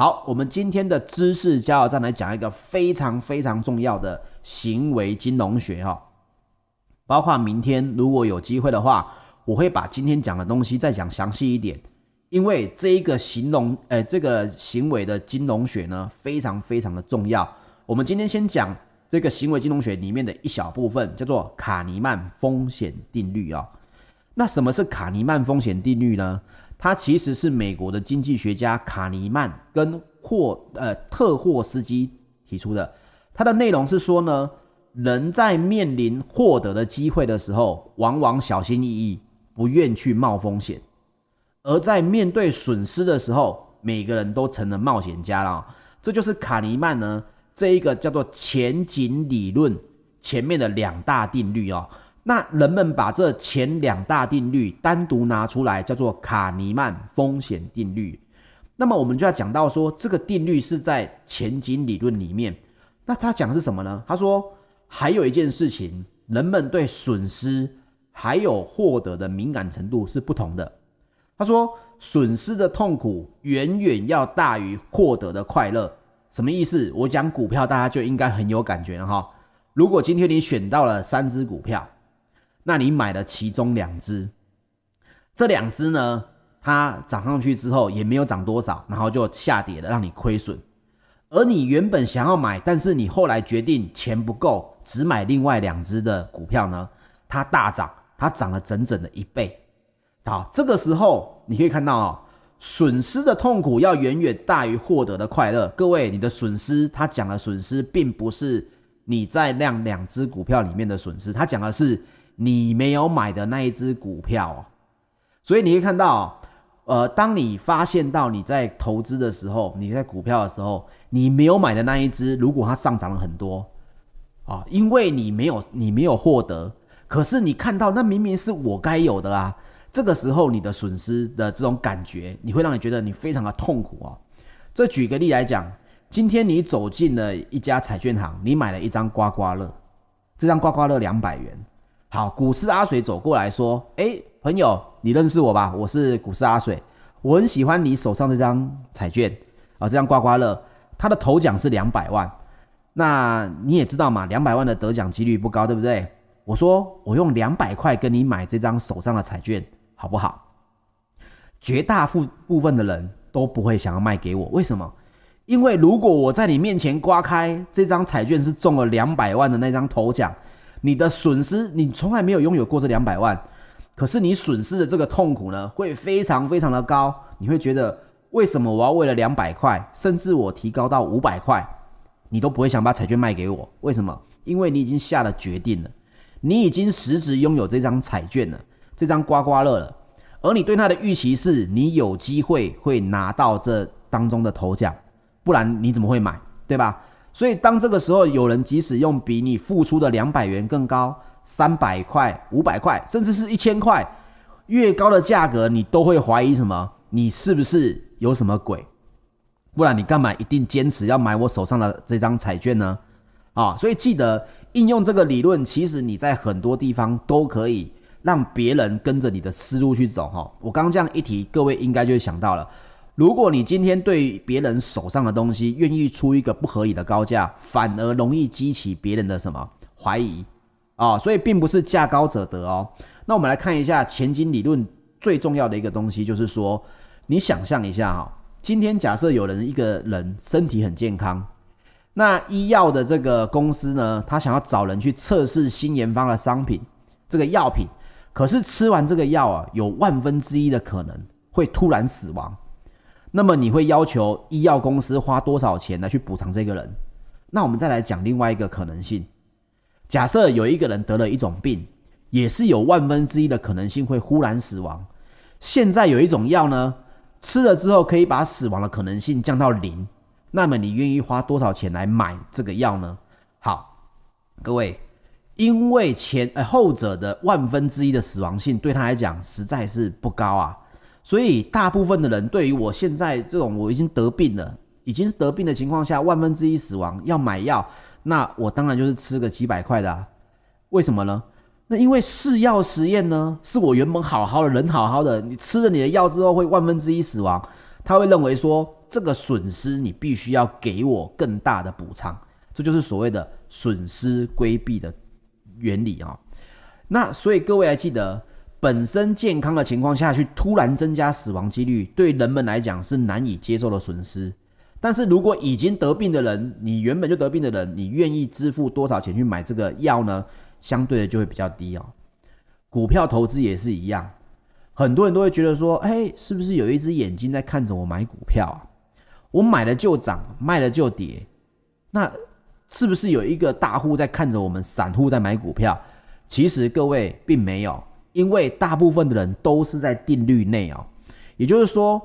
好，我们今天的知识加油站来讲一个非常非常重要的行为金融学哈，包括明天如果有机会的话，我会把今天讲的东西再讲详细一点，因为这一个形容，呃，这个行为的金融学呢，非常非常的重要。我们今天先讲这个行为金融学里面的一小部分，叫做卡尼曼风险定律啊。那什么是卡尼曼风险定律呢？它其实是美国的经济学家卡尼曼跟霍呃特霍斯基提出的。它的内容是说呢，人在面临获得的机会的时候，往往小心翼翼，不愿去冒风险；而在面对损失的时候，每个人都成了冒险家了。这就是卡尼曼呢这一个叫做前景理论前面的两大定律哦。那人们把这前两大定律单独拿出来，叫做卡尼曼风险定律。那么我们就要讲到说，这个定律是在前景理论里面。那他讲是什么呢？他说还有一件事情，人们对损失还有获得的敏感程度是不同的。他说损失的痛苦远远要大于获得的快乐。什么意思？我讲股票，大家就应该很有感觉哈。如果今天你选到了三只股票，那你买了其中两只，这两只呢，它涨上去之后也没有涨多少，然后就下跌了，让你亏损。而你原本想要买，但是你后来决定钱不够，只买另外两只的股票呢，它大涨，它涨了整整的一倍。好，这个时候你可以看到哦，损失的痛苦要远远大于获得的快乐。各位，你的损失，他讲的损失，并不是你在量两只股票里面的损失，他讲的是。你没有买的那一只股票哦，所以你会看到，呃，当你发现到你在投资的时候，你在股票的时候，你没有买的那一只，如果它上涨了很多，啊，因为你没有你没有获得，可是你看到那明明是我该有的啊，这个时候你的损失的这种感觉，你会让你觉得你非常的痛苦啊。这举个例来讲，今天你走进了一家彩券行，你买了一张刮刮乐，这张刮刮乐两百元。好，股市阿水走过来说：“诶，朋友，你认识我吧？我是股市阿水，我很喜欢你手上这张彩券啊，这张刮刮乐，它的头奖是两百万。那你也知道嘛，两百万的得奖几率不高，对不对？我说，我用两百块跟你买这张手上的彩券，好不好？绝大部部分的人都不会想要卖给我，为什么？因为如果我在你面前刮开这张彩券是中了两百万的那张头奖。”你的损失，你从来没有拥有过这两百万，可是你损失的这个痛苦呢，会非常非常的高。你会觉得，为什么我要为了两百块，甚至我提高到五百块，你都不会想把彩券卖给我？为什么？因为你已经下了决定了，你已经实质拥有这张彩券了，这张刮刮乐了，而你对它的预期是，你有机会会拿到这当中的头奖，不然你怎么会买？对吧？所以，当这个时候有人即使用比你付出的两百元更高，三百块、五百块，甚至是一千块，越高的价格，你都会怀疑什么？你是不是有什么鬼？不然你干嘛一定坚持要买我手上的这张彩券呢？啊，所以记得应用这个理论，其实你在很多地方都可以让别人跟着你的思路去走。哈，我刚刚这样一提，各位应该就会想到了。如果你今天对别人手上的东西愿意出一个不合理的高价，反而容易激起别人的什么怀疑啊、所以并不是价高者得哦。那我们来看一下前景理论最重要的一个东西，就是说，你想象一下哈、今天假设有人一个人身体很健康，那医药的这个公司呢，他想要找人去测试新研发的商品，这个药品，可是吃完这个药啊，有万分之一的可能会突然死亡。那么你会要求医药公司花多少钱来去补偿这个人？那我们再来讲另外一个可能性，假设有一个人得了一种病，也是有万分之一的可能性会忽然死亡。现在有一种药呢，吃了之后可以把死亡的可能性降到零。那么你愿意花多少钱来买这个药呢？好，各位，因为前呃后者的万分之一的死亡性对他来讲实在是不高啊。所以，大部分的人对于我现在这种我已经得病了，已经是得病的情况下，万分之一死亡要买药，那我当然就是吃个几百块的啊。为什么呢？那因为试药实验呢，是我原本好好的人好好的，你吃了你的药之后会万分之一死亡，他会认为说这个损失你必须要给我更大的补偿，这就是所谓的损失规避的原理啊。那所以各位还记得，本身健康的情况下去突然增加死亡几率，对人们来讲是难以接受的损失。但是如果已经得病的人，你原本就得病的人，你愿意支付多少钱去买这个药呢？相对的就会比较低哦。股票投资也是一样，很多人都会觉得说，哎，是不是有一只眼睛在看着我买股票啊？我买了就涨，卖了就跌，那是不是有一个大户在看着我们散户在买股票？其实各位并没有，因为大部分的人都是在定律内哦。也就是说，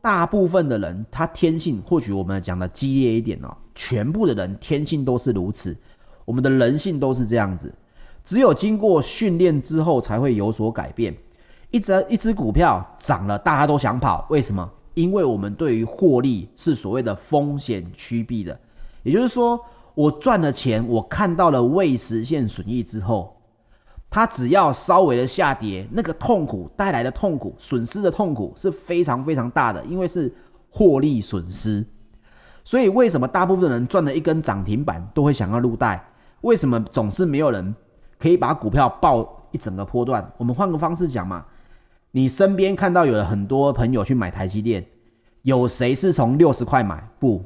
大部分的人他天性，或许我们讲的激烈一点哦，全部的人天性都是如此，我们的人性都是这样子。只有经过训练之后，才会有所改变。一只一只股票涨了，大家都想跑，为什么？因为我们对于获利是所谓的风险趋避的，也就是说，我赚了钱，我看到了未实现损益之后，它只要稍微的下跌，那个痛苦带来的痛苦、损失的痛苦是非常非常大的，因为是获利损失。所以，为什么大部分人赚了一根涨停板都会想要入袋？为什么总是没有人？可以把股票抱一整个波段。我们换个方式讲嘛，你身边看到有了很多朋友去买台积电，有谁是从六十块买？不，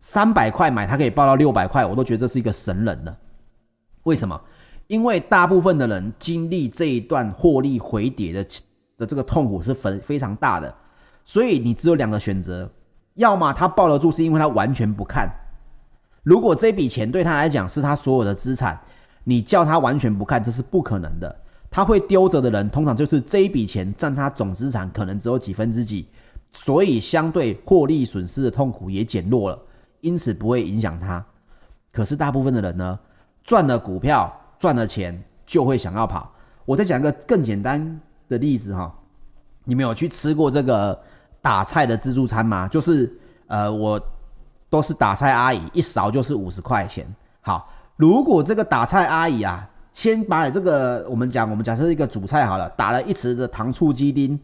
三百块买，他可以爆到六百块，我都觉得这是一个神人了。为什么？因为大部分的人经历这一段获利回跌的的这个痛苦是非非常大的，所以你只有两个选择：要么他抱得住，是因为他完全不看；如果这笔钱对他来讲是他所有的资产。你叫他完全不看，这是不可能的。他会丢着的人，通常就是这一笔钱占他总资产可能只有几分之几，所以相对获利损失的痛苦也减弱了，因此不会影响他。可是大部分的人呢，赚了股票赚了钱就会想要跑。我再讲一个更简单的例子哈，你们有去吃过这个打菜的自助餐吗？就是呃，我都是打菜阿姨，一勺就是五十块钱。好。如果这个打菜阿姨啊，先把你这个我们讲，我们假设一个主菜好了，打了一匙的糖醋鸡丁，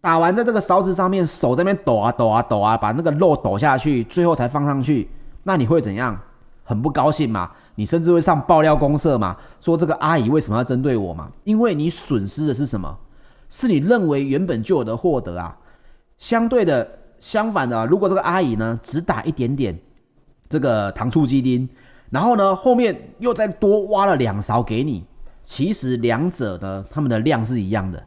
打完在这个勺子上面，手在那边抖啊抖啊抖啊，把那个肉抖下去，最后才放上去，那你会怎样？很不高兴嘛？你甚至会上爆料公社嘛？说这个阿姨为什么要针对我嘛？因为你损失的是什么？是你认为原本就有的获得啊。相对的，相反的，如果这个阿姨呢，只打一点点这个糖醋鸡丁。然后呢，后面又再多挖了两勺给你。其实两者呢，他们的量是一样的。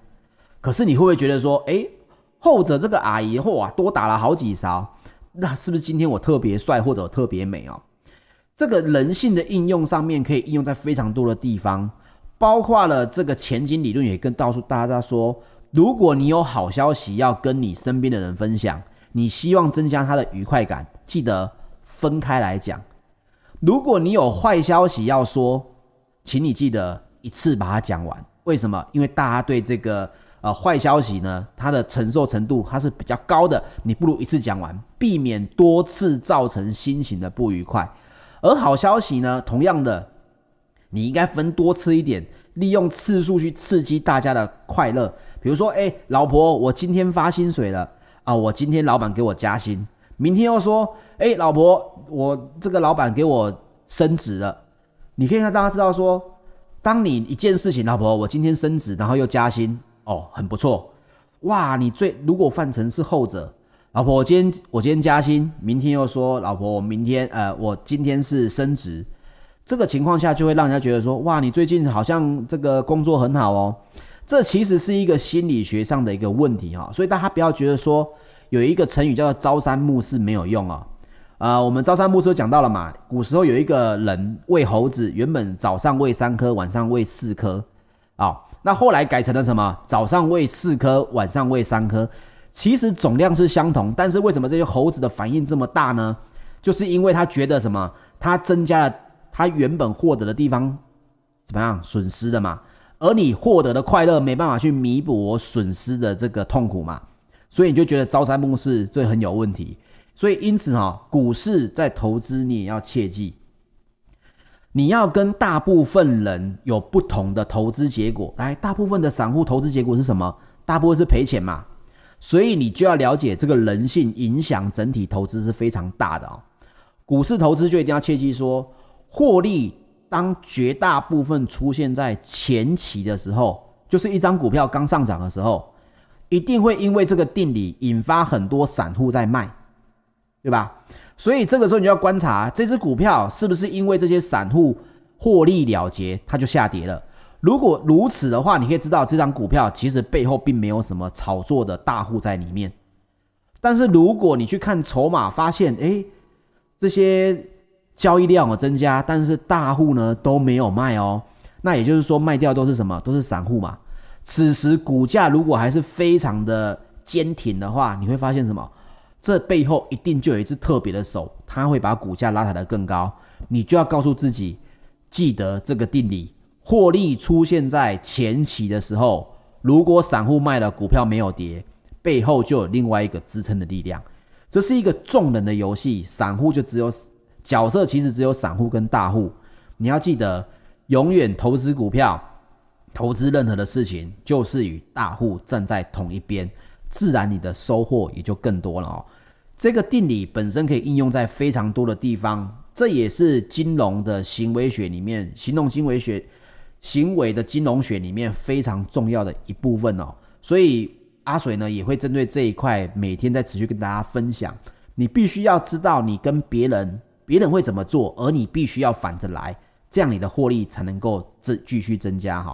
可是你会不会觉得说，诶，后者这个阿姨哇，多打了好几勺，那是不是今天我特别帅或者特别美哦？这个人性的应用上面可以应用在非常多的地方，包括了这个前景理论也跟告诉大家说，如果你有好消息要跟你身边的人分享，你希望增加他的愉快感，记得分开来讲。如果你有坏消息要说，请你记得一次把它讲完。为什么？因为大家对这个呃坏消息呢，它的承受程度它是比较高的，你不如一次讲完，避免多次造成心情的不愉快。而好消息呢，同样的，你应该分多次一点，利用次数去刺激大家的快乐。比如说，哎，老婆，我今天发薪水了啊，我今天老板给我加薪。明天又说，哎，老婆，我这个老板给我升职了。你可以让大家知道说，当你一件事情，老婆，我今天升职，然后又加薪，哦，很不错。哇，你最如果换成是后者，老婆，我今天我今天加薪，明天又说，老婆，我明天呃，我今天是升职，这个情况下就会让人家觉得说，哇，你最近好像这个工作很好哦。这其实是一个心理学上的一个问题哈，所以大家不要觉得说。有一个成语叫做“朝三暮四”，没有用啊、啊、我们“朝三暮四”讲到了嘛？古时候有一个人喂猴子，原本早上喂三颗，晚上喂四颗，啊、那后来改成了什么？早上喂四颗，晚上喂三颗。其实总量是相同，但是为什么这些猴子的反应这么大呢？就是因为他觉得什么？他增加了他原本获得的地方怎么样？损失的嘛。而你获得的快乐没办法去弥补我损失的这个痛苦嘛。所以你就觉得朝三暮四这很有问题，所以因此哈，股市在投资你也要切记，你要跟大部分人有不同的投资结果。来，大部分的散户投资结果是什么？大部分是赔钱嘛。所以你就要了解这个人性影响整体投资是非常大的哦。股市投资就一定要切记说，获利当绝大部分出现在前期的时候，就是一张股票刚上涨的时候，一定会因为这个定理引发很多散户在卖，对吧？所以这个时候你就要观察这只股票是不是因为这些散户获利了结，它就下跌了。如果如此的话，你可以知道这张股票其实背后并没有什么炒作的大户在里面。但是如果你去看筹码，发现诶，这些交易量有增加，但是大户呢都没有卖哦，那也就是说卖掉都是什么？都是散户嘛。此时股价如果还是非常的坚挺的话，你会发现什么？这背后一定就有一只特别的手，它会把股价拉抬得更高。你就要告诉自己，记得这个定理：获利出现在前期的时候，如果散户卖了股票没有跌，背后就有另外一个支撑的力量。这是一个众人的游戏，散户就只有角色，其实只有散户跟大户。你要记得，永远投资股票、投资任何的事情，就是与大户站在同一边。自然你的收获也就更多了哦。这个定理本身可以应用在非常多的地方，这也是金融的行为学里面，行动行为学、行为的金融学里面非常重要的一部分哦。所以阿水呢也会针对这一块，每天在持续跟大家分享。你必须要知道你跟别人，别人会怎么做，而你必须要反着来，这样你的获利才能够继继续增加哈。